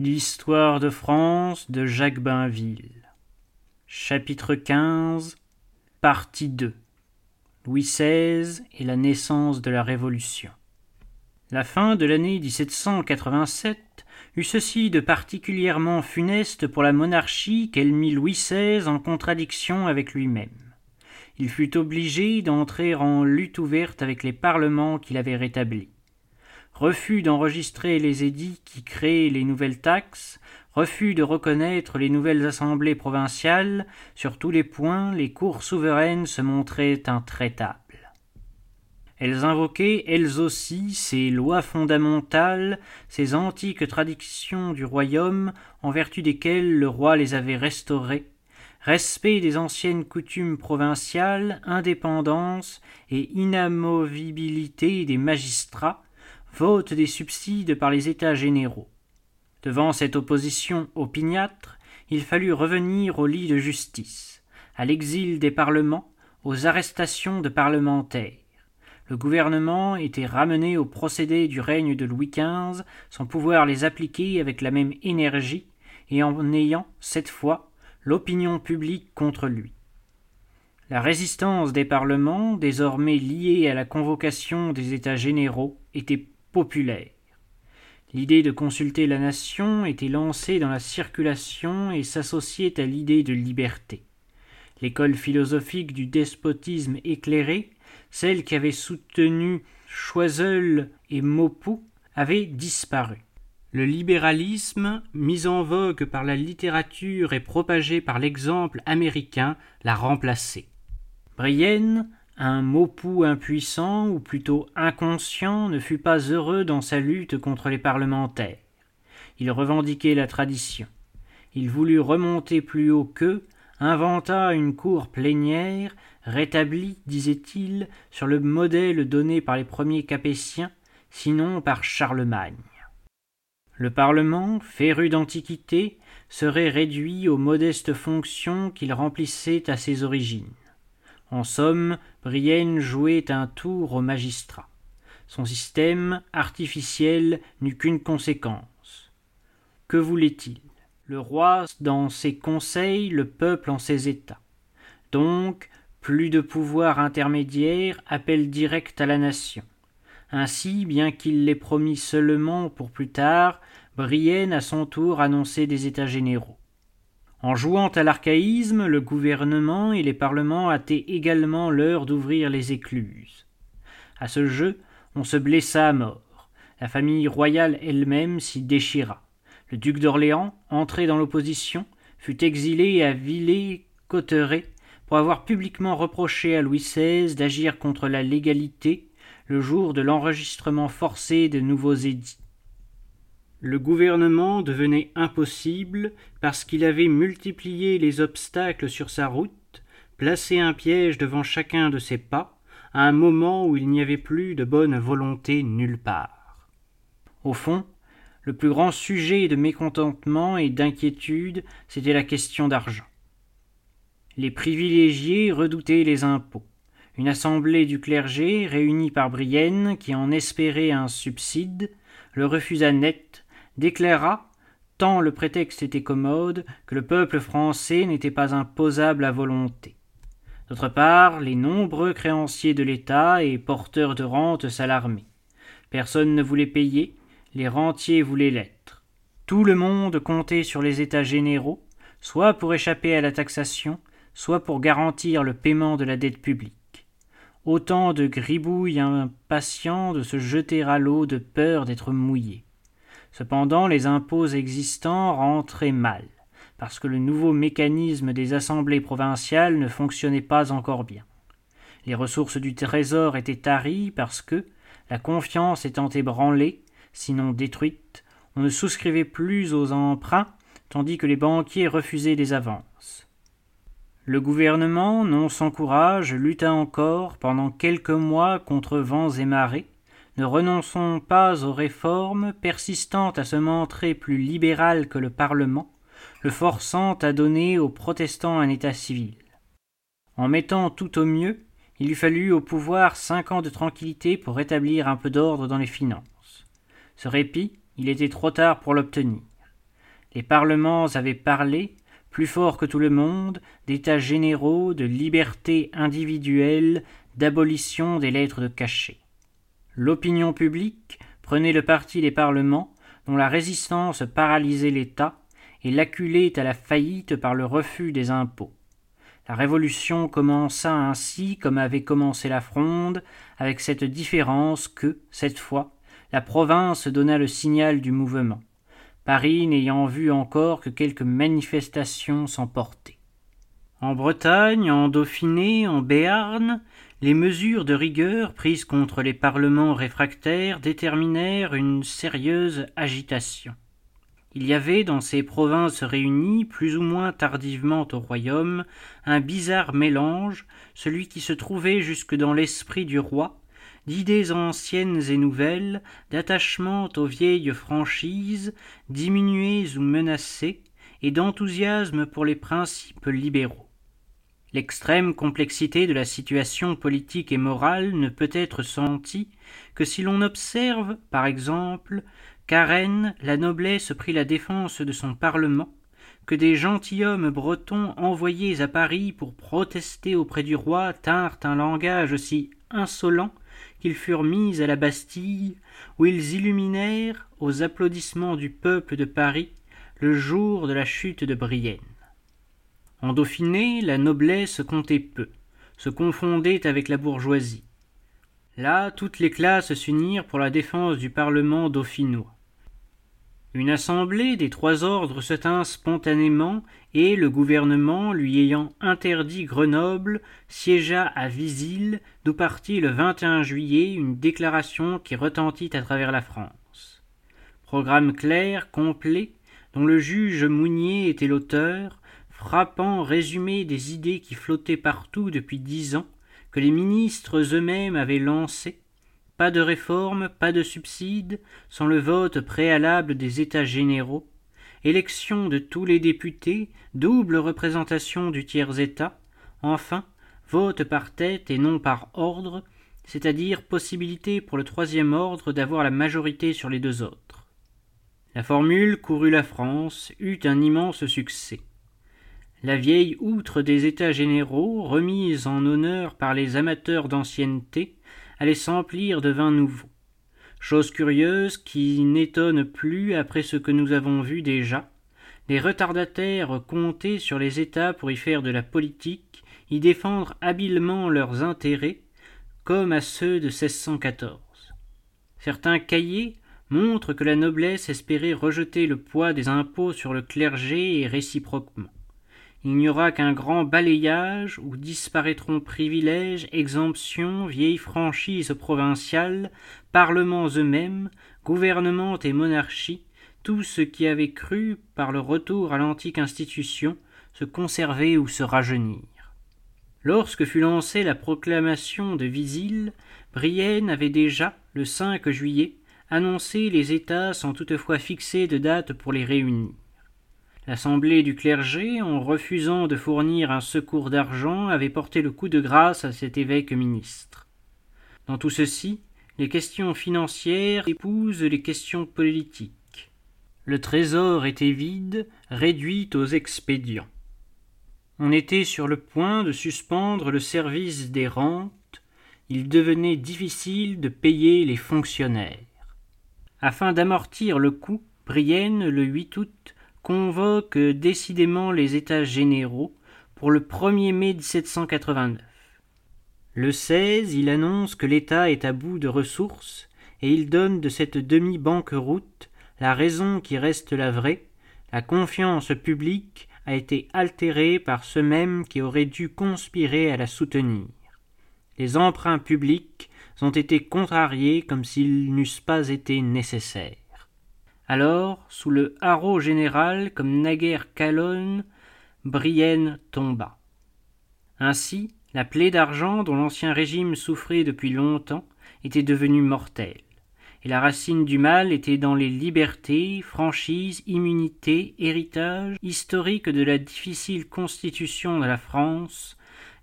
L'histoire de France de Jacques Bainville. Chapitre XV Partie 2 Louis XVI et la naissance de la Révolution. La fin de l'année 1787 eut ceci de particulièrement funeste pour la monarchie qu'elle mit Louis XVI en contradiction avec lui-même. Il fut obligé d'entrer en lutte ouverte avec les parlements qu'il avait rétablis refus d'enregistrer les édits qui créent les nouvelles taxes, refus de reconnaître les nouvelles assemblées provinciales, sur tous les points les cours souveraines se montraient intraitables. Elles invoquaient elles aussi ces lois fondamentales, ces antiques traditions du royaume en vertu desquelles le roi les avait restaurées, respect des anciennes coutumes provinciales, indépendance et inamovibilité des magistrats, vote des subsides par les États généraux. Devant cette opposition opiniâtre, il fallut revenir au lit de justice, à l'exil des parlements, aux arrestations de parlementaires. Le gouvernement était ramené aux procédés du règne de Louis XV sans pouvoir les appliquer avec la même énergie et en ayant, cette fois, l'opinion publique contre lui. La résistance des parlements, désormais liée à la convocation des États généraux, était populaire. L'idée de consulter la nation était lancée dans la circulation et s'associait à l'idée de liberté. L'école philosophique du despotisme éclairé, celle qui avait soutenu Choiseul et Maupoux, avait disparu. Le libéralisme, mis en vogue par la littérature et propagé par l'exemple américain, l'a remplacé. Brienne, un Maupoux impuissant, ou plutôt inconscient, ne fut pas heureux dans sa lutte contre les parlementaires. Il revendiquait la tradition. Il voulut remonter plus haut qu'eux, inventa une cour plénière, rétablie, disait-il, sur le modèle donné par les premiers Capétiens, sinon par Charlemagne. Le Parlement, féru d'antiquité, serait réduit aux modestes fonctions qu'il remplissait à ses origines. En somme, Brienne jouait un tour au magistrat. Son système artificiel n'eut qu'une conséquence. Que voulait-il? Le roi dans ses conseils, le peuple en ses états. Donc, plus de pouvoir intermédiaire, appel direct à la nation. Ainsi, bien qu'il l'ait promis seulement pour plus tard, Brienne à son tour annonçait des états généraux. En jouant à l'archaïsme, le gouvernement et les parlements hâtaient également l'heure d'ouvrir les écluses. À ce jeu, on se blessa à mort. La famille royale elle-même s'y déchira. Le duc d'Orléans, entré dans l'opposition, fut exilé à Villers-Cotterêts pour avoir publiquement reproché à Louis XVI d'agir contre la légalité le jour de l'enregistrement forcé de nouveaux édits. Le gouvernement devenait impossible parce qu'il avait multiplié les obstacles sur sa route, placé un piège devant chacun de ses pas, à un moment où il n'y avait plus de bonne volonté nulle part. Au fond, le plus grand sujet de mécontentement et d'inquiétude, c'était la question d'argent. Les privilégiés redoutaient les impôts. Une assemblée du clergé, réunie par Brienne, qui en espérait un subside, le refusa net déclara, tant le prétexte était commode, que le peuple français n'était pas imposable à volonté. D'autre part, les nombreux créanciers de l'État et porteurs de rentes s'alarmaient. Personne ne voulait payer, les rentiers voulaient l'être. Tout le monde comptait sur les États généraux, soit pour échapper à la taxation, soit pour garantir le paiement de la dette publique. Autant de gribouilles impatients de se jeter à l'eau de peur d'être mouillés. Cependant, les impôts existants rentraient mal, parce que le nouveau mécanisme des assemblées provinciales ne fonctionnait pas encore bien. Les ressources du trésor étaient taries parce que, la confiance étant ébranlée, sinon détruite, on ne souscrivait plus aux emprunts, tandis que les banquiers refusaient des avances. Le gouvernement, non sans courage, lutta encore pendant quelques mois contre vents et marées, ne renonçons pas aux réformes, persistant à se montrer plus libéral que le Parlement, le forçant à donner aux protestants un état civil. En mettant tout au mieux, il eût fallu au pouvoir cinq ans de tranquillité pour rétablir un peu d'ordre dans les finances. Ce répit, il était trop tard pour l'obtenir. Les parlements avaient parlé, plus fort que tout le monde, d'états généraux, de liberté individuelle, d'abolition des lettres de cachet. L'opinion publique prenait le parti des parlements, dont la résistance paralysait l'État et l'acculait à la faillite par le refus des impôts. La Révolution commença ainsi comme avait commencé la Fronde, avec cette différence que, cette fois, la province donna le signal du mouvement, Paris n'ayant vu encore que quelques manifestations s'emporter. En Bretagne, en Dauphiné, en Béarn, les mesures de rigueur prises contre les parlements réfractaires déterminèrent une sérieuse agitation. Il y avait dans ces provinces réunies, plus ou moins tardivement au royaume, un bizarre mélange, celui qui se trouvait jusque dans l'esprit du roi, d'idées anciennes et nouvelles, d'attachement aux vieilles franchises, diminuées ou menacées, et d'enthousiasme pour les principes libéraux. L'extrême complexité de la situation politique et morale ne peut être sentie que si l'on observe, par exemple, qu'à Rennes la noblesse prit la défense de son parlement, que des gentilshommes bretons envoyés à Paris pour protester auprès du roi tinrent un langage si insolent qu'ils furent mis à la Bastille, où ils illuminèrent, aux applaudissements du peuple de Paris, le jour de la chute de Brienne. En Dauphiné, la noblesse comptait peu, se confondait avec la bourgeoisie. Là, toutes les classes s'unirent pour la défense du Parlement dauphinois. Une assemblée des trois ordres se tint spontanément, et le gouvernement, lui ayant interdit Grenoble, siégea à Visil, d'où partit le 21 juillet une déclaration qui retentit à travers la France. Programme clair, complet, dont le juge Mounier était l'auteur, frappant résumé des idées qui flottaient partout depuis dix ans, que les ministres eux-mêmes avaient lancées, pas de réforme, pas de subsides, sans le vote préalable des États généraux, élection de tous les députés, double représentation du tiers-État, enfin, vote par tête et non par ordre, c'est-à-dire possibilité pour le troisième ordre d'avoir la majorité sur les deux autres. La formule courut la France, eut un immense succès. La vieille outre des États généraux, remise en honneur par les amateurs d'ancienneté, allait s'emplir de vin nouveau. Chose curieuse qui n'étonne plus après ce que nous avons vu déjà. Les retardataires comptaient sur les États pour y faire de la politique, y défendre habilement leurs intérêts, comme à ceux de 1614. Certains cahiers montrent que la noblesse espérait rejeter le poids des impôts sur le clergé et réciproquement. Il n'y aura qu'un grand balayage où disparaîtront privilèges, exemptions, vieilles franchises provinciales, parlements eux-mêmes, gouvernements et monarchies, tout ce qui avait cru, par le retour à l'antique institution, se conserver ou se rajeunir. Lorsque fut lancée la proclamation de Visil, Brienne avait déjà, le 5 juillet, annoncé les États sans toutefois fixer de date pour les réunir. L'Assemblée du clergé, en refusant de fournir un secours d'argent, avait porté le coup de grâce à cet évêque ministre. Dans tout ceci, les questions financières épousent les questions politiques. Le trésor était vide, réduit aux expédients. On était sur le point de suspendre le service des rentes, il devenait difficile de payer les fonctionnaires. Afin d'amortir le coût, Brienne, le 8 août, convoque décidément les États généraux pour le 1er mai 1789. Le 16, il annonce que l'État est à bout de ressources et il donne de cette demi-banqueroute la raison qui reste la vraie, la confiance publique a été altérée par ceux mêmes qui auraient dû conspirer à la soutenir. Les emprunts publics ont été contrariés comme s'ils n'eussent pas été nécessaires. Alors, sous le haro général, comme naguère Calonne, Brienne tomba. Ainsi, la plaie d'argent dont l'ancien régime souffrait depuis longtemps était devenue mortelle, et la racine du mal était dans les libertés, franchises, immunités, héritages historiques de la difficile constitution de la France,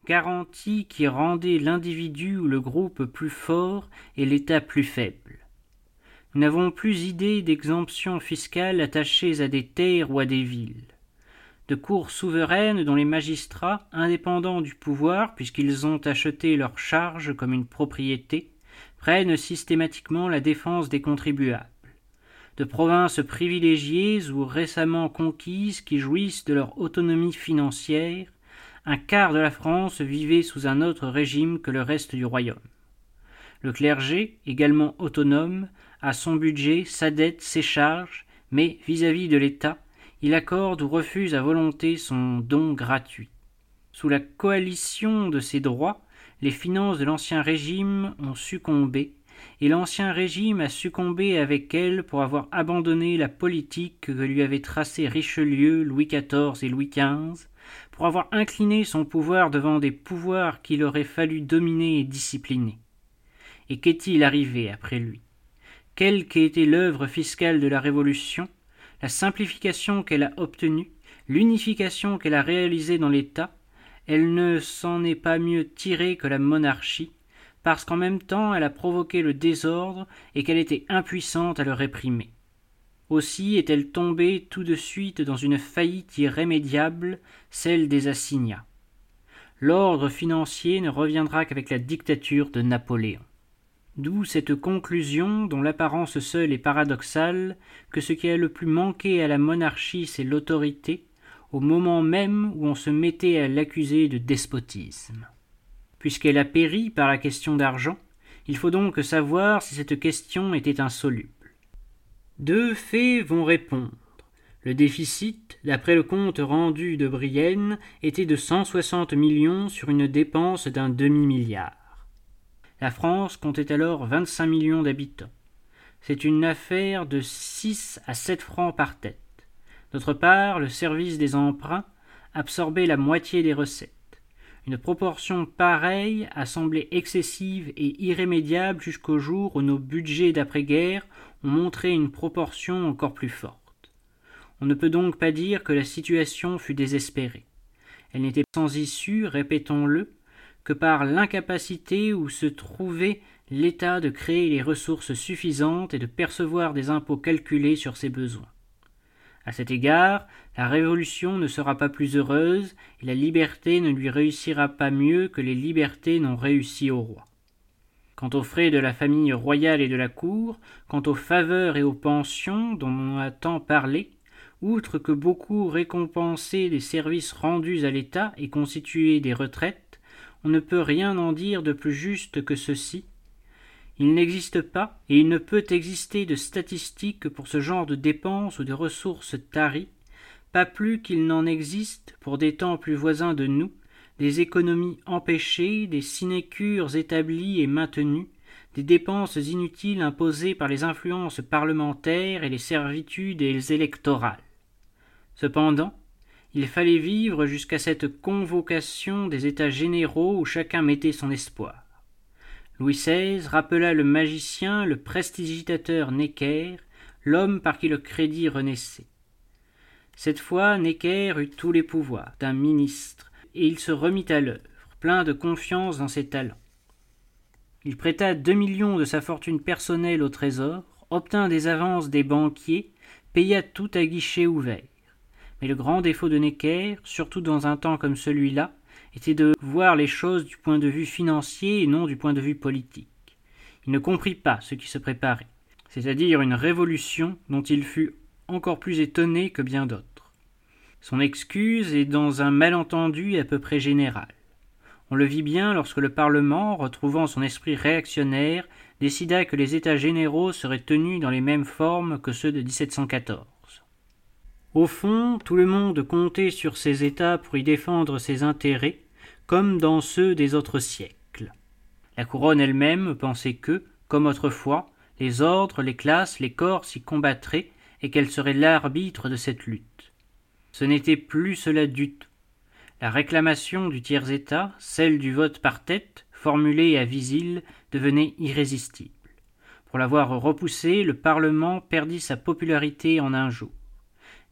garantie qui rendait l'individu ou le groupe plus fort et l'État plus faible. N'avons plus idée d'exemptions fiscales attachées à des terres ou à des villes. De cours souveraines dont les magistrats, indépendants du pouvoir, puisqu'ils ont acheté leurs charges comme une propriété, prennent systématiquement la défense des contribuables. De provinces privilégiées ou récemment conquises qui jouissent de leur autonomie financière, un quart de la France vivait sous un autre régime que le reste du royaume. Le clergé, également autonome, a son budget, sa dette, ses charges, mais vis-à-vis de l'État, il accorde ou refuse à volonté son don gratuit. Sous la coalition de ses droits, les finances de l'Ancien Régime ont succombé, et l'Ancien Régime a succombé avec elles pour avoir abandonné la politique que lui avaient tracée Richelieu, Louis XIV et Louis XV, pour avoir incliné son pouvoir devant des pouvoirs qu'il aurait fallu dominer et discipliner. Et qu'est-il arrivé après lui? Quelle qu'ait été l'œuvre fiscale de la Révolution, la simplification qu'elle a obtenue, l'unification qu'elle a réalisée dans l'État, elle ne s'en est pas mieux tirée que la monarchie, parce qu'en même temps elle a provoqué le désordre et qu'elle était impuissante à le réprimer. Aussi est-elle tombée tout de suite dans une faillite irrémédiable, celle des assignats. L'ordre financier ne reviendra qu'avec la dictature de Napoléon. D'où cette conclusion, dont l'apparence seule est paradoxale, que ce qui a le plus manqué à la monarchie, c'est l'autorité, au moment même où on se mettait à l'accuser de despotisme. Puisqu'elle a péri par la question d'argent, il faut donc savoir si cette question était insoluble. Deux faits vont répondre. Le déficit, d'après le compte rendu de Brienne, était de cent soixante millions sur une dépense d'un demi-milliard. La France comptait alors 25 millions d'habitants. C'est une affaire de 6 à 7 francs par tête. D'autre part, le service des emprunts absorbait la moitié des recettes. Une proportion pareille a semblé excessive et irrémédiable jusqu'au jour où nos budgets d'après-guerre ont montré une proportion encore plus forte. On ne peut donc pas dire que la situation fut désespérée. Elle n'était sans issue, répétons-le, que par l'incapacité où se trouvait l'État de créer les ressources suffisantes et de percevoir des impôts calculés sur ses besoins. À cet égard, la Révolution ne sera pas plus heureuse et la liberté ne lui réussira pas mieux que les libertés n'ont réussi au roi. Quant aux frais de la famille royale et de la cour, quant aux faveurs et aux pensions dont on a tant parlé, outre que beaucoup récompensaient des services rendus à l'État et constituaient des retraites, on ne peut rien en dire de plus juste que ceci. Il n'existe pas, et il ne peut exister de statistiques pour ce genre de dépenses ou de ressources taries, pas plus qu'il n'en existe, pour des temps plus voisins de nous, des économies empêchées, des sinécures établies et maintenues, des dépenses inutiles imposées par les influences parlementaires et les servitudes électorales. Cependant, il fallait vivre jusqu'à cette convocation des États généraux où chacun mettait son espoir. Louis XVI rappela le magicien, le prestidigitateur Necker, l'homme par qui le crédit renaissait. Cette fois, Necker eut tous les pouvoirs d'un ministre, et il se remit à l'œuvre, plein de confiance dans ses talents. Il prêta deux millions de sa fortune personnelle au trésor, obtint des avances des banquiers, paya tout à guichet ouvert. Le grand défaut de Necker, surtout dans un temps comme celui-là, était de voir les choses du point de vue financier et non du point de vue politique. Il ne comprit pas ce qui se préparait, c'est-à-dire une révolution dont il fut encore plus étonné que bien d'autres. Son excuse est dans un malentendu à peu près général. On le vit bien lorsque le Parlement, retrouvant son esprit réactionnaire, décida que les États généraux seraient tenus dans les mêmes formes que ceux de 1714. Au fond, tout le monde comptait sur ces États pour y défendre ses intérêts, comme dans ceux des autres siècles. La couronne elle-même pensait que, comme autrefois, les ordres, les classes, les corps s'y combattraient et qu'elle serait l'arbitre de cette lutte. Ce n'était plus cela du tout. La réclamation du tiers-État, celle du vote par tête, formulée à Visil, devenait irrésistible. Pour l'avoir repoussée, le Parlement perdit sa popularité en un jour.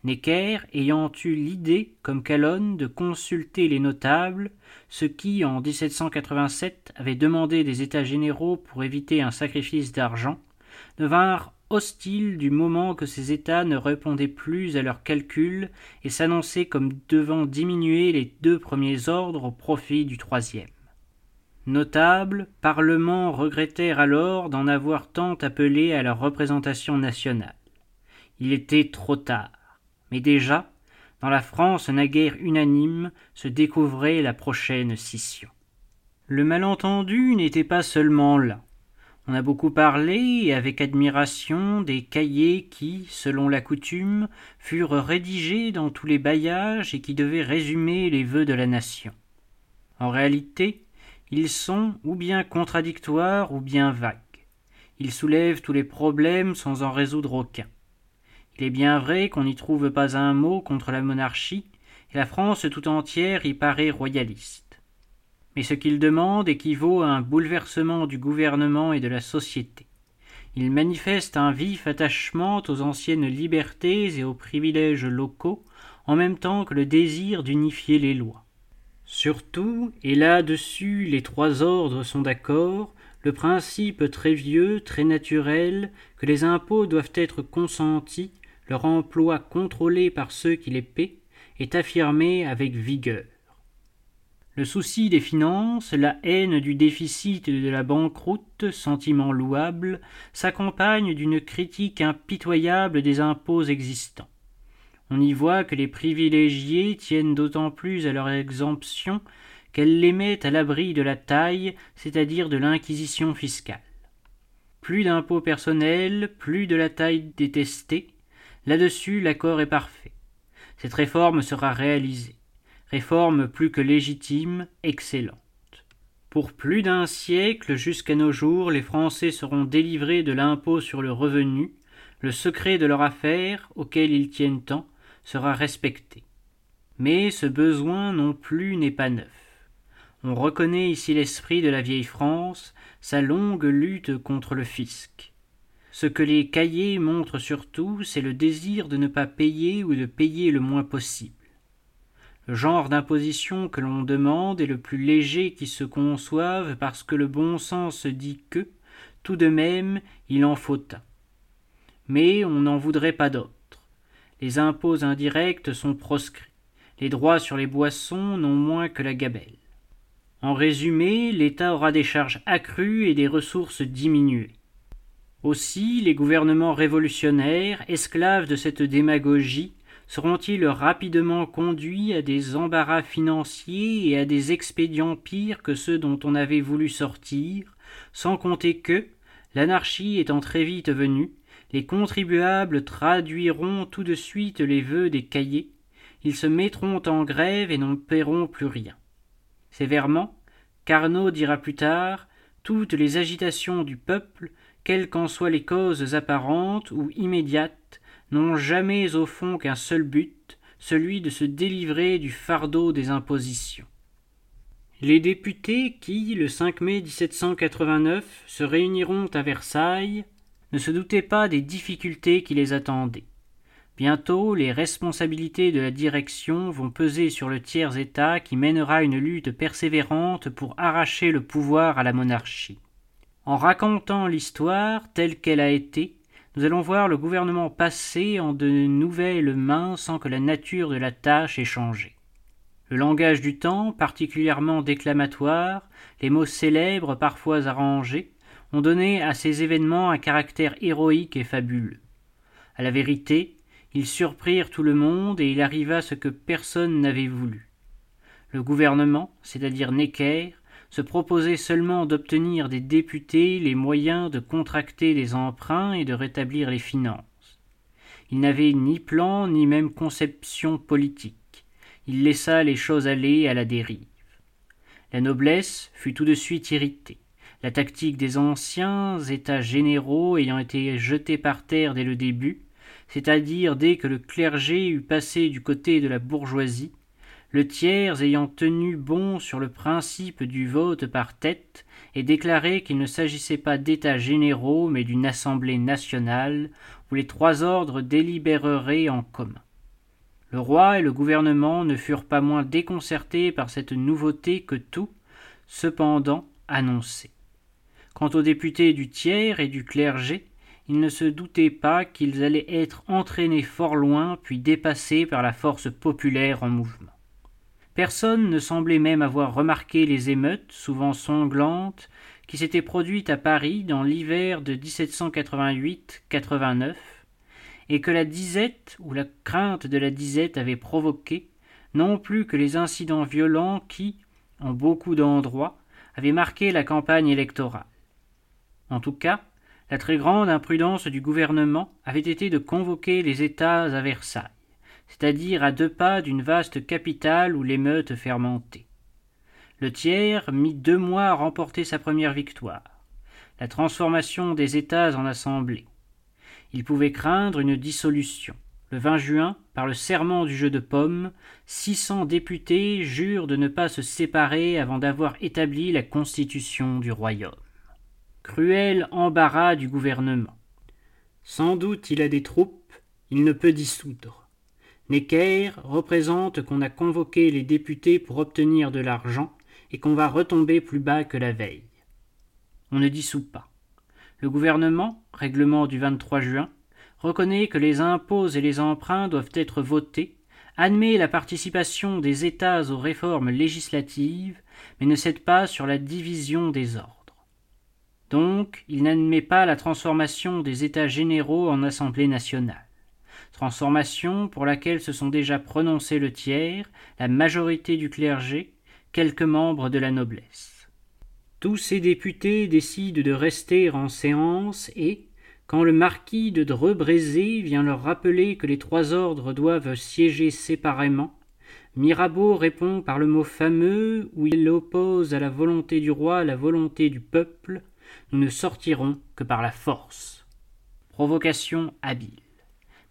Necker ayant eu l'idée, comme Calonne, de consulter les notables, ceux qui, en 1787, avaient demandé des États généraux pour éviter un sacrifice d'argent, devinrent hostile du moment que ces États ne répondaient plus à leurs calculs et s'annonçaient comme devant diminuer les deux premiers ordres au profit du troisième. Notables, parlements regrettèrent alors d'en avoir tant appelé à leur représentation nationale. Il était trop tard, mais déjà, dans la France naguère unanime, se découvrait la prochaine scission. Le malentendu n'était pas seulement là. On a beaucoup parlé, avec admiration, des cahiers qui, selon la coutume, furent rédigés dans tous les bailliages et qui devaient résumer les vœux de la nation. En réalité, ils sont ou bien contradictoires ou bien vagues. Ils soulèvent tous les problèmes sans en résoudre aucun. Il est bien vrai qu'on n'y trouve pas un mot contre la monarchie, et la France tout entière y paraît royaliste. Mais ce qu'il demande équivaut à un bouleversement du gouvernement et de la société. Il manifeste un vif attachement aux anciennes libertés et aux privilèges locaux, en même temps que le désir d'unifier les lois. Surtout, et là-dessus les trois ordres sont d'accord, le principe très vieux, très naturel, que les impôts doivent être consentis leur emploi contrôlé par ceux qui les paient est affirmé avec vigueur. Le souci des finances, la haine du déficit et de la banqueroute, sentiment louable, s'accompagnent d'une critique impitoyable des impôts existants. On y voit que les privilégiés tiennent d'autant plus à leur exemption qu'elles les mettent à l'abri de la taille, c'est-à-dire de l'inquisition fiscale. Plus d'impôts personnels, plus de la taille détestée, Là-dessus, l'accord est parfait. Cette réforme sera réalisée. Réforme plus que légitime, excellente. Pour plus d'un siècle jusqu'à nos jours, les Français seront délivrés de l'impôt sur le revenu, le secret de leur affaire, auquel ils tiennent tant, sera respecté. Mais ce besoin non plus n'est pas neuf. On reconnaît ici l'esprit de la vieille France, sa longue lutte contre le fisc. Ce que les cahiers montrent surtout, c'est le désir de ne pas payer ou de payer le moins possible. Le genre d'imposition que l'on demande est le plus léger qui se conçoive parce que le bon sens dit que, tout de même, il en faut un. Mais on n'en voudrait pas d'autres. Les impôts indirects sont proscrits. Les droits sur les boissons n'ont moins que la gabelle. En résumé, l'État aura des charges accrues et des ressources diminuées. Aussi les gouvernements révolutionnaires, esclaves de cette démagogie, seront-ils rapidement conduits à des embarras financiers et à des expédients pires que ceux dont on avait voulu sortir, sans compter que, l'anarchie étant très vite venue, les contribuables traduiront tout de suite les vœux des cahiers, ils se mettront en grève et n'en paieront plus rien. Sévèrement, Carnot dira plus tard, toutes les agitations du peuple quelles qu'en soient les causes apparentes ou immédiates, n'ont jamais au fond qu'un seul but, celui de se délivrer du fardeau des impositions. Les députés qui, le 5 mai 1789, se réuniront à Versailles, ne se doutaient pas des difficultés qui les attendaient. Bientôt, les responsabilités de la direction vont peser sur le tiers État qui mènera une lutte persévérante pour arracher le pouvoir à la monarchie. En racontant l'histoire telle qu'elle a été, nous allons voir le gouvernement passer en de nouvelles mains sans que la nature de la tâche ait changé. Le langage du temps, particulièrement déclamatoire, les mots célèbres parfois arrangés, ont donné à ces événements un caractère héroïque et fabuleux. À la vérité, ils surprirent tout le monde et il arriva ce que personne n'avait voulu. Le gouvernement, c'est-à-dire Necker, se proposait seulement d'obtenir des députés les moyens de contracter des emprunts et de rétablir les finances. Il n'avait ni plan ni même conception politique. Il laissa les choses aller à la dérive. La noblesse fut tout de suite irritée. La tactique des anciens États généraux ayant été jetée par terre dès le début, c'est-à-dire dès que le clergé eut passé du côté de la bourgeoisie, le tiers ayant tenu bon sur le principe du vote par tête et déclaré qu'il ne s'agissait pas d'états généraux mais d'une assemblée nationale où les trois ordres délibéreraient en commun. Le roi et le gouvernement ne furent pas moins déconcertés par cette nouveauté que tout, cependant, annonçait. Quant aux députés du tiers et du clergé, ils ne se doutaient pas qu'ils allaient être entraînés fort loin puis dépassés par la force populaire en mouvement. Personne ne semblait même avoir remarqué les émeutes, souvent sanglantes, qui s'étaient produites à Paris dans l'hiver de 1788-89, et que la disette ou la crainte de la disette avait provoqué, non plus que les incidents violents qui, en beaucoup d'endroits, avaient marqué la campagne électorale. En tout cas, la très grande imprudence du gouvernement avait été de convoquer les États à Versailles, c'est-à-dire à deux pas d'une vaste capitale où l'émeute fermentait. Le tiers mit deux mois à remporter sa première victoire, la transformation des États en assemblée. Il pouvait craindre une dissolution. Le 20 juin, par le serment du jeu de pommes, six cents députés jurent de ne pas se séparer avant d'avoir établi la constitution du royaume. Cruel embarras du gouvernement. Sans doute il a des troupes, il ne peut dissoudre. Necker représente qu'on a convoqué les députés pour obtenir de l'argent et qu'on va retomber plus bas que la veille. On ne dissout pas. Le gouvernement, règlement du 23 juin, reconnaît que les impôts et les emprunts doivent être votés, admet la participation des États aux réformes législatives, mais ne cède pas sur la division des ordres. Donc, il n'admet pas la transformation des États généraux en Assemblée nationale, transformation pour laquelle se sont déjà prononcés le tiers, la majorité du clergé, quelques membres de la noblesse. Tous ces députés décident de rester en séance et, quand le marquis de Dreux-Brézé vient leur rappeler que les trois ordres doivent siéger séparément, Mirabeau répond par le mot fameux où il oppose à la volonté du roi la volonté du peuple, nous ne sortirons que par la force. Provocation habile.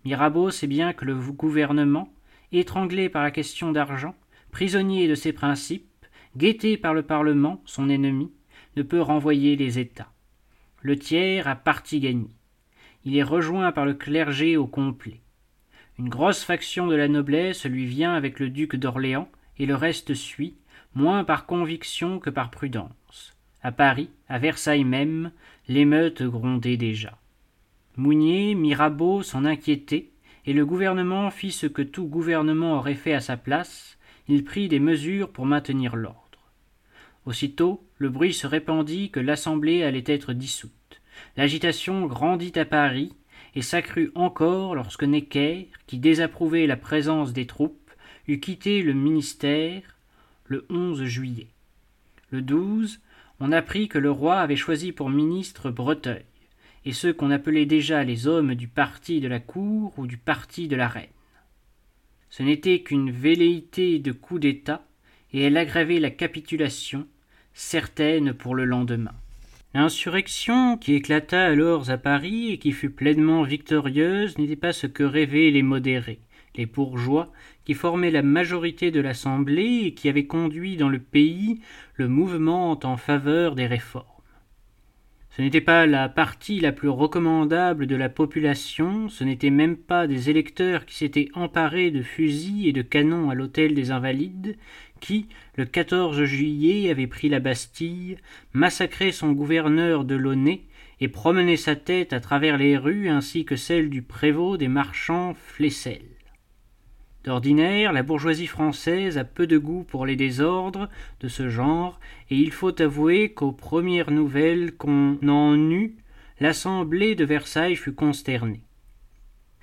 Mirabeau sait bien que le gouvernement, étranglé par la question d'argent, prisonnier de ses principes, guetté par le Parlement, son ennemi, ne peut renvoyer les États. Le tiers a parti gagné il est rejoint par le clergé au complet. Une grosse faction de la noblesse lui vient avec le duc d'Orléans, et le reste suit, moins par conviction que par prudence. À Paris, à Versailles même, l'émeute grondait déjà. Mounier, Mirabeau s'en inquiétaient, et le gouvernement fit ce que tout gouvernement aurait fait à sa place, il prit des mesures pour maintenir l'ordre. Aussitôt, le bruit se répandit que l'Assemblée allait être dissoute. L'agitation grandit à Paris et s'accrut encore lorsque Necker, qui désapprouvait la présence des troupes, eut quitté le ministère le 11 juillet. Le 12, on apprit que le roi avait choisi pour ministre Breteuil, et ceux qu'on appelait déjà les hommes du parti de la cour ou du parti de la reine. Ce n'était qu'une velléité de coup d'État, et elle aggravait la capitulation, certaine pour le lendemain. L'insurrection qui éclata alors à Paris et qui fut pleinement victorieuse n'était pas ce que rêvaient les modérés, les bourgeois, qui formaient la majorité de l'Assemblée et qui avaient conduit dans le pays le mouvement en faveur des réformes. Ce n'était pas la partie la plus recommandable de la population, ce n'étaient même pas des électeurs qui s'étaient emparés de fusils et de canons à l'hôtel des Invalides, qui, le 14 juillet, avait pris la Bastille, massacré son gouverneur de Launay et promené sa tête à travers les rues ainsi que celle du prévôt des marchands Flessel. D'ordinaire, la bourgeoisie française a peu de goût pour les désordres de ce genre, et il faut avouer qu'aux premières nouvelles qu'on en eut, l'Assemblée de Versailles fut consternée.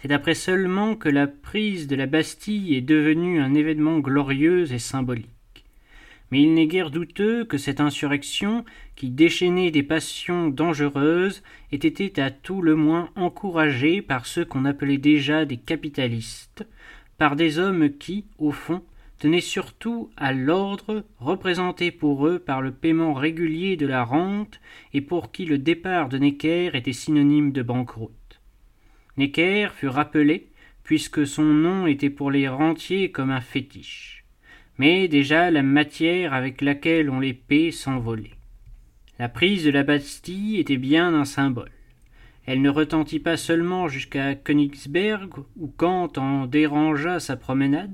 C'est après seulement que la prise de la Bastille est devenue un événement glorieux et symbolique. Mais il n'est guère douteux que cette insurrection, qui déchaînait des passions dangereuses, ait été à tout le moins encouragée par ceux qu'on appelait déjà des capitalistes, par des hommes qui, au fond, tenaient surtout à l'ordre représenté pour eux par le paiement régulier de la rente et pour qui le départ de Necker était synonyme de banqueroute. Necker fut rappelé, puisque son nom était pour les rentiers comme un fétiche. Mais déjà la matière avec laquelle on les paie s'envolait. La prise de la Bastille était bien un symbole. Elle ne retentit pas seulement jusqu'à Königsberg, où Kant en dérangea sa promenade,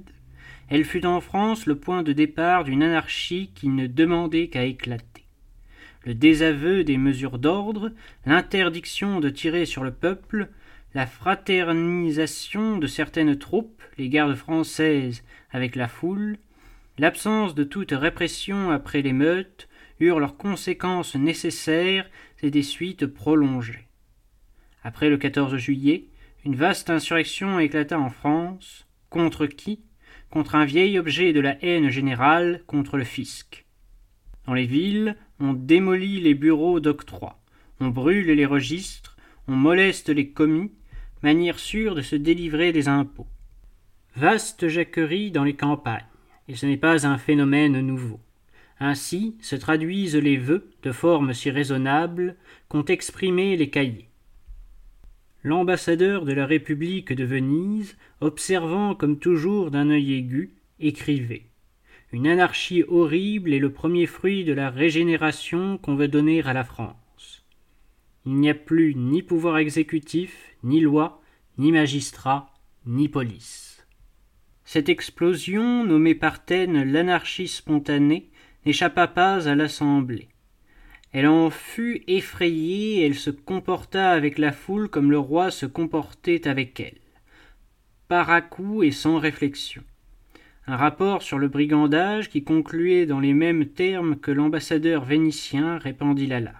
elle fut en France le point de départ d'une anarchie qui ne demandait qu'à éclater. le désaveu des mesures d'ordre, l'interdiction de tirer sur le peuple, la fraternisation de certaines troupes, les gardes françaises avec la foule, l'absence de toute répression après l'émeute eurent leurs conséquences nécessaires et des suites prolongées. Après le 14 juillet, une vaste insurrection éclata en France. Contre qui? Contre un vieil objet de la haine générale, contre le fisc. Dans les villes, on démolit les bureaux d'octroi, on brûle les registres, on moleste les commis, manière sûre de se délivrer des impôts. Vaste jacquerie dans les campagnes, et ce n'est pas un phénomène nouveau. Ainsi se traduisent les vœux de forme si raisonnable qu'ont exprimé les cahiers. L'ambassadeur de la République de Venise, observant comme toujours d'un œil aigu, écrivait Une anarchie horrible est le premier fruit de la régénération qu'on veut donner à la France. Il n'y a plus ni pouvoir exécutif, ni loi, ni magistrat, ni police. Cette explosion, nommée par Taine l'anarchie spontanée, n'échappa pas à l'assemblée. Elle en fut effrayée, elle se comporta avec la foule comme le roi se comportait avec elle, par à coup et sans réflexion. Un rapport sur le brigandage qui concluait dans les mêmes termes que l'ambassadeur vénitien répandit l'alarme.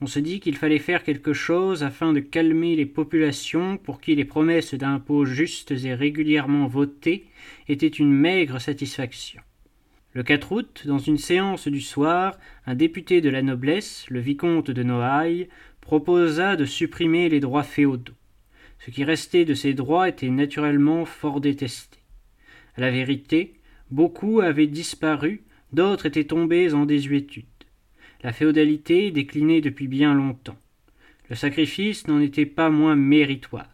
On se dit qu'il fallait faire quelque chose afin de calmer les populations pour qui les promesses d'impôts justes et régulièrement votées étaient une maigre satisfaction. Le 4 août, dans une séance du soir, un député de la noblesse, le vicomte de Noailles, proposa de supprimer les droits féodaux. Ce qui restait de ces droits était naturellement fort détesté. À la vérité, beaucoup avaient disparu, d'autres étaient tombés en désuétude. La féodalité déclinait depuis bien longtemps. Le sacrifice n'en était pas moins méritoire.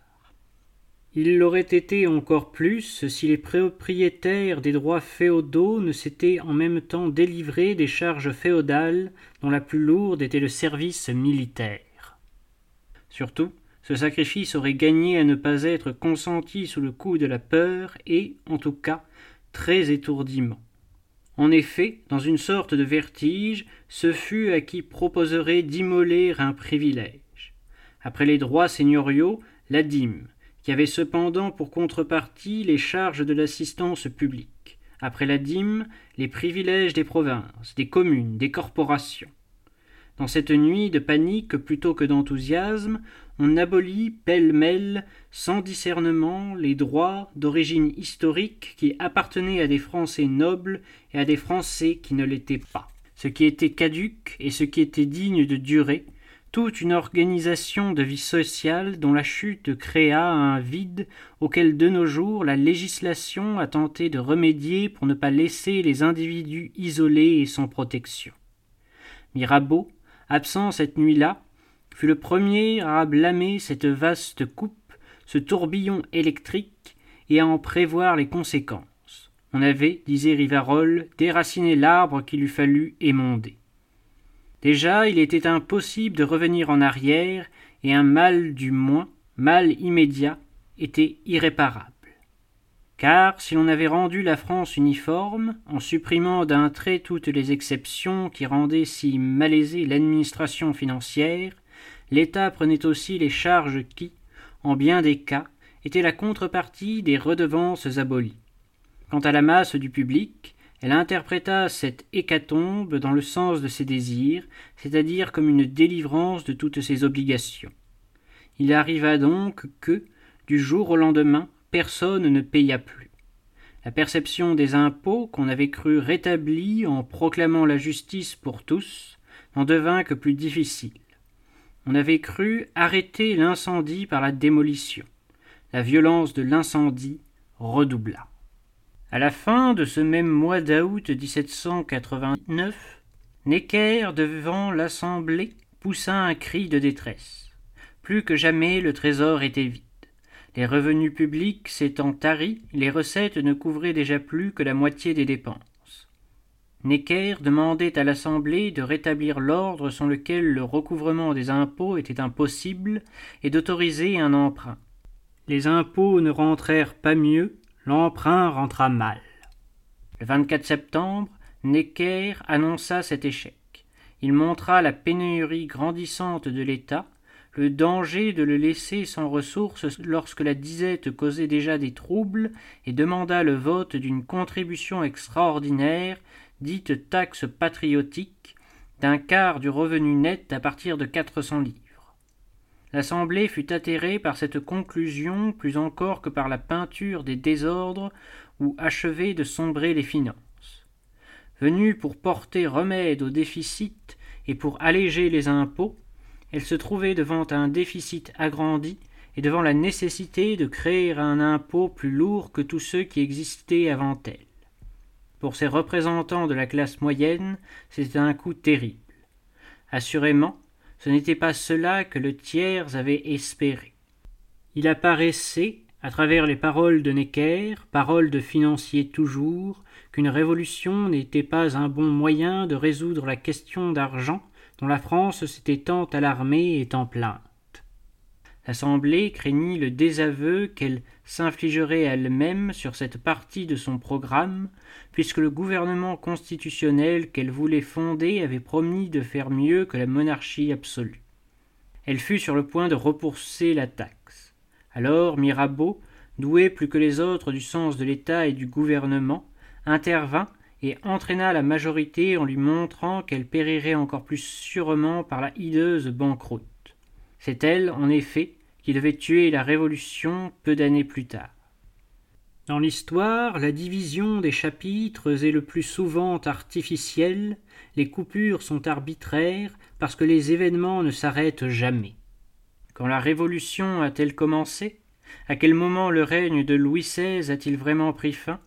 Il l'aurait été encore plus si les propriétaires des droits féodaux ne s'étaient en même temps délivrés des charges féodales dont la plus lourde était le service militaire. Surtout, ce sacrifice aurait gagné à ne pas être consenti sous le coup de la peur et, en tout cas, très étourdiment. En effet, dans une sorte de vertige, ce fut à qui proposerait d'immoler un privilège. Après les droits seigneuriaux, la dîme, qui avait cependant pour contrepartie les charges de l'assistance publique, après la dîme, les privilèges des provinces, des communes, des corporations. Dans cette nuit de panique plutôt que d'enthousiasme, on abolit pêle-mêle, sans discernement, les droits d'origine historique qui appartenaient à des Français nobles et à des Français qui ne l'étaient pas. Ce qui était caduque et ce qui était digne de durer, toute une organisation de vie sociale dont la chute créa un vide auquel de nos jours la législation a tenté de remédier pour ne pas laisser les individus isolés et sans protection. Mirabeau, absent cette nuit-là, fut le premier à blâmer cette vaste coupe, ce tourbillon électrique, et à en prévoir les conséquences. On avait, disait Rivarol, déraciné l'arbre qu'il eût fallu émonder. Déjà, il était impossible de revenir en arrière, et un mal du moins, mal immédiat, était irréparable. Car si l'on avait rendu la France uniforme, en supprimant d'un trait toutes les exceptions qui rendaient si malaisée l'administration financière, l'État prenait aussi les charges qui, en bien des cas, étaient la contrepartie des redevances abolies. Quant à la masse du public, elle interpréta cette hécatombe dans le sens de ses désirs, c'est-à-dire comme une délivrance de toutes ses obligations. Il arriva donc que, du jour au lendemain, personne ne paya plus. La perception des impôts, qu'on avait cru rétablie en proclamant la justice pour tous, n'en devint que plus difficile. On avait cru arrêter l'incendie par la démolition. La violence de l'incendie redoubla. À la fin de ce même mois d'août 1789, Necker, devant l'Assemblée, poussa un cri de détresse. Plus que jamais le trésor était vide. Les revenus publics s'étant taris, les recettes ne couvraient déjà plus que la moitié des dépenses. Necker demandait à l'Assemblée de rétablir l'ordre sans lequel le recouvrement des impôts était impossible et d'autoriser un emprunt. Les impôts ne rentrèrent pas mieux l'emprunt rentra mal. Le 24 septembre, Necker annonça cet échec. il montra la pénurie grandissante de l'État, le danger de le laisser sans ressources lorsque la disette causait déjà des troubles, et demanda le vote d'une contribution extraordinaire, dite taxe patriotique, d'un quart du revenu net à partir de quatre cents livres. L'Assemblée fut atterrée par cette conclusion plus encore que par la peinture des désordres où achevaient de sombrer les finances. Venue pour porter remède au déficit et pour alléger les impôts, elle se trouvait devant un déficit agrandi et devant la nécessité de créer un impôt plus lourd que tous ceux qui existaient avant elle. Pour ces représentants de la classe moyenne, c'était un coup terrible. Assurément, ce n'était pas cela que le tiers avait espéré. Il apparaissait, à travers les paroles de Necker, paroles de financier toujours, qu'une révolution n'était pas un bon moyen de résoudre la question d'argent dont la France s'était tant alarmée et tant plainte. L'Assemblée craignit le désaveu qu'elle s'infligerait elle-même sur cette partie de son programme, puisque le gouvernement constitutionnel qu'elle voulait fonder avait promis de faire mieux que la monarchie absolue. Elle fut sur le point de repousser la taxe. Alors Mirabeau, doué plus que les autres du sens de l'État et du gouvernement, intervint et entraîna la majorité en lui montrant qu'elle périrait encore plus sûrement par la hideuse banqueroute. C'est elle, en effet, qui devait tuer la Révolution peu d'années plus tard. Dans l'histoire, la division des chapitres est le plus souvent artificielle, les coupures sont arbitraires parce que les événements ne s'arrêtent jamais. Quand la Révolution a-t-elle commencé? À quel moment le règne de Louis XVI a-t-il vraiment pris fin?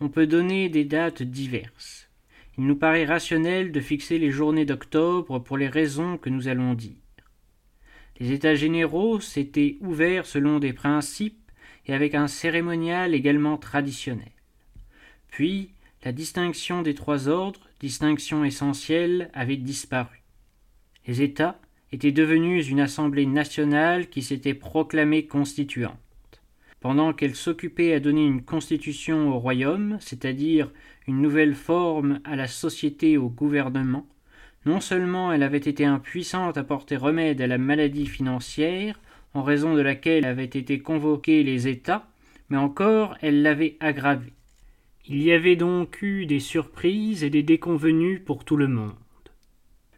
On peut donner des dates diverses. Il nous paraît rationnel de fixer les journées d'octobre pour les raisons que nous allons dire. Les États généraux s'étaient ouverts selon des principes et avec un cérémonial également traditionnel. Puis, la distinction des trois ordres, distinction essentielle, avait disparu. Les États étaient devenus une assemblée nationale qui s'était proclamée constituante. Pendant qu'elle s'occupait à donner une constitution au royaume, c'est-à-dire une nouvelle forme à la société au gouvernement, non seulement elle avait été impuissante à porter remède à la maladie financière, en raison de laquelle avaient été convoqués les États, mais encore elle l'avait aggravée. Il y avait donc eu des surprises et des déconvenues pour tout le monde.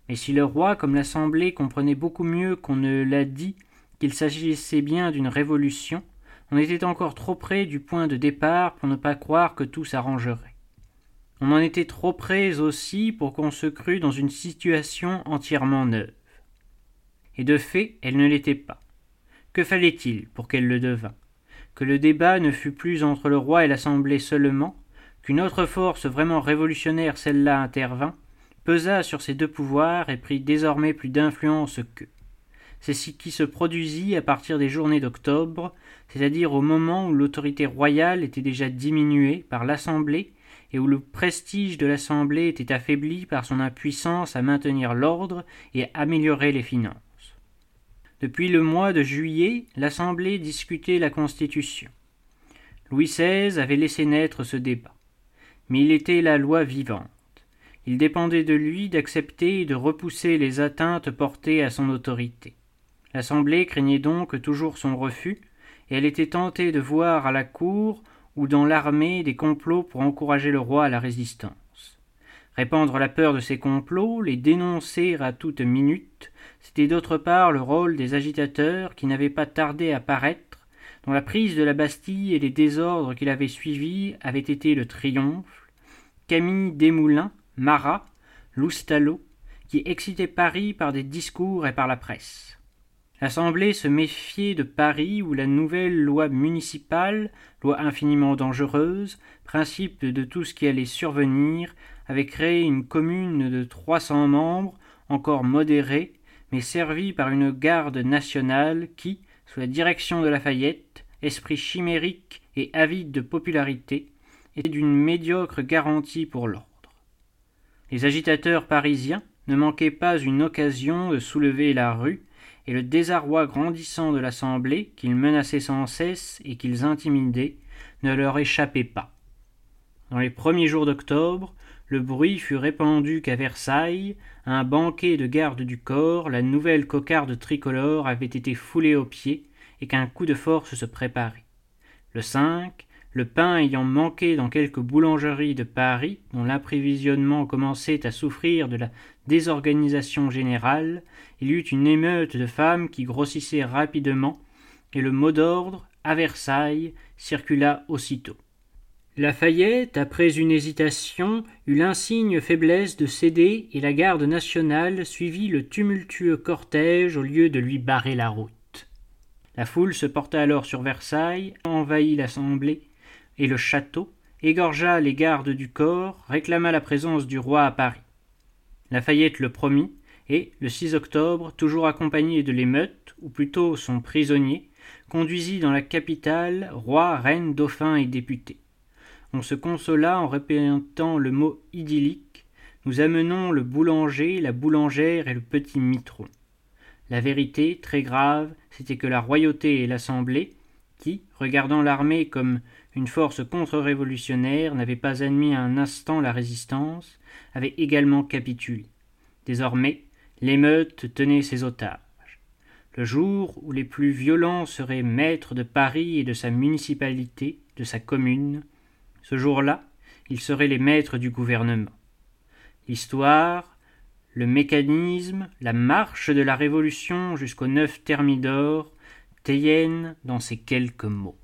Mais si le roi comme l'Assemblée comprenaient beaucoup mieux qu'on ne l'a dit qu'il s'agissait bien d'une révolution, on était encore trop près du point de départ pour ne pas croire que tout s'arrangerait. On en était trop près aussi pour qu'on se crût dans une situation entièrement neuve. Et de fait, elle ne l'était pas. Que fallait-il pour qu'elle le devînt? Que le débat ne fût plus entre le roi et l'Assemblée seulement, qu'une autre force vraiment révolutionnaire, celle-là, intervint, pesa sur ces deux pouvoirs et prit désormais plus d'influence qu'eux. C'est ce qui se produisit à partir des journées d'octobre, c'est-à-dire au moment où l'autorité royale était déjà diminuée par l'Assemblée et où le prestige de l'Assemblée était affaibli par son impuissance à maintenir l'ordre et à améliorer les finances. Depuis le mois de juillet, l'Assemblée discutait la Constitution. Louis XVI avait laissé naître ce débat. Mais il était la loi vivante. Il dépendait de lui d'accepter et de repousser les atteintes portées à son autorité. L'Assemblée craignait donc toujours son refus, et elle était tentée de voir à la cour ou dans l'armée des complots pour encourager le roi à la résistance. Répandre la peur de ces complots, les dénoncer à toute minute, c'était d'autre part le rôle des agitateurs qui n'avaient pas tardé à paraître, dont la prise de la Bastille et les désordres qui l'avaient suivi avaient été le triomphe, Camille Desmoulins, Marat, Loustalot, qui excitaient Paris par des discours et par la presse. L'Assemblée se méfiait de Paris où la nouvelle loi municipale, loi infiniment dangereuse, principe de tout ce qui allait survenir, avait créé une commune de trois cents membres, encore modérée, mais servie par une garde nationale qui, sous la direction de Lafayette, esprit chimérique et avide de popularité, était d'une médiocre garantie pour l'ordre. Les agitateurs parisiens ne manquaient pas une occasion de soulever la rue et le désarroi grandissant de l'Assemblée, qu'ils menaçaient sans cesse et qu'ils intimidaient, ne leur échappait pas. Dans les premiers jours d'octobre, le bruit fut répandu qu'à Versailles, un banquet de garde du corps, la nouvelle cocarde tricolore avait été foulée aux pieds, et qu'un coup de force se préparait. Le 5, le pain ayant manqué dans quelques boulangeries de Paris, dont l'approvisionnement commençait à souffrir de la désorganisation générale, il y eut une émeute de femmes qui grossissait rapidement, et le mot d'ordre, à Versailles, circula aussitôt. Lafayette, après une hésitation, eut l'insigne faiblesse de céder et la garde nationale suivit le tumultueux cortège au lieu de lui barrer la route. La foule se porta alors sur Versailles, envahit l'Assemblée et le château, égorgea les gardes du corps, réclama la présence du roi à Paris. Lafayette le promit, et, le 6 octobre, toujours accompagné de l'émeute, ou plutôt son prisonnier, conduisit dans la capitale roi, reine, dauphin et députés. On se consola en répétant le mot idyllique. Nous amenons le boulanger, la boulangère et le petit mitron. La vérité, très grave, c'était que la royauté et l'Assemblée, qui, regardant l'armée comme une force contre-révolutionnaire, n'avaient pas admis un instant la résistance, avaient également capitulé. Désormais, l'émeute tenait ses otages. Le jour où les plus violents seraient maîtres de Paris et de sa municipalité, de sa commune, ce jour-là, ils seraient les maîtres du gouvernement. L'histoire, le mécanisme, la marche de la Révolution jusqu'au neuf Thermidor, Théienne dans ces quelques mots.